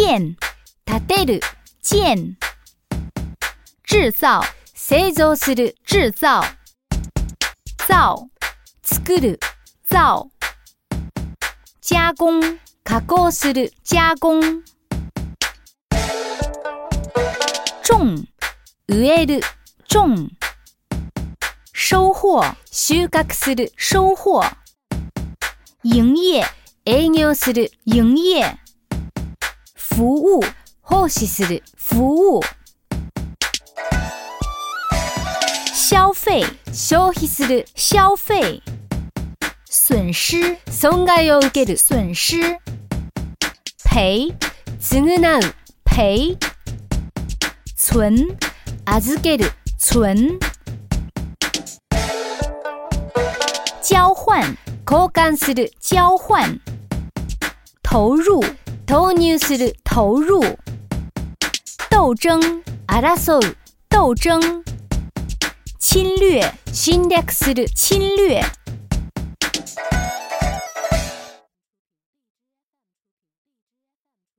建、建てる、建；制造、製造する、制造；造、作る、造；加工、加工する、加工；种、植える、种；收获、収穫する、收获；营业、営業する、营业。服务，奉仕する。服务。消费，消費する。消费。损失，損害を受ける。损失。赔，賠償。赔。存，預ける。存。交换，交換する。交换。投入。投入する投入。斗争争う索，斗争。侵略侵略是的，侵略。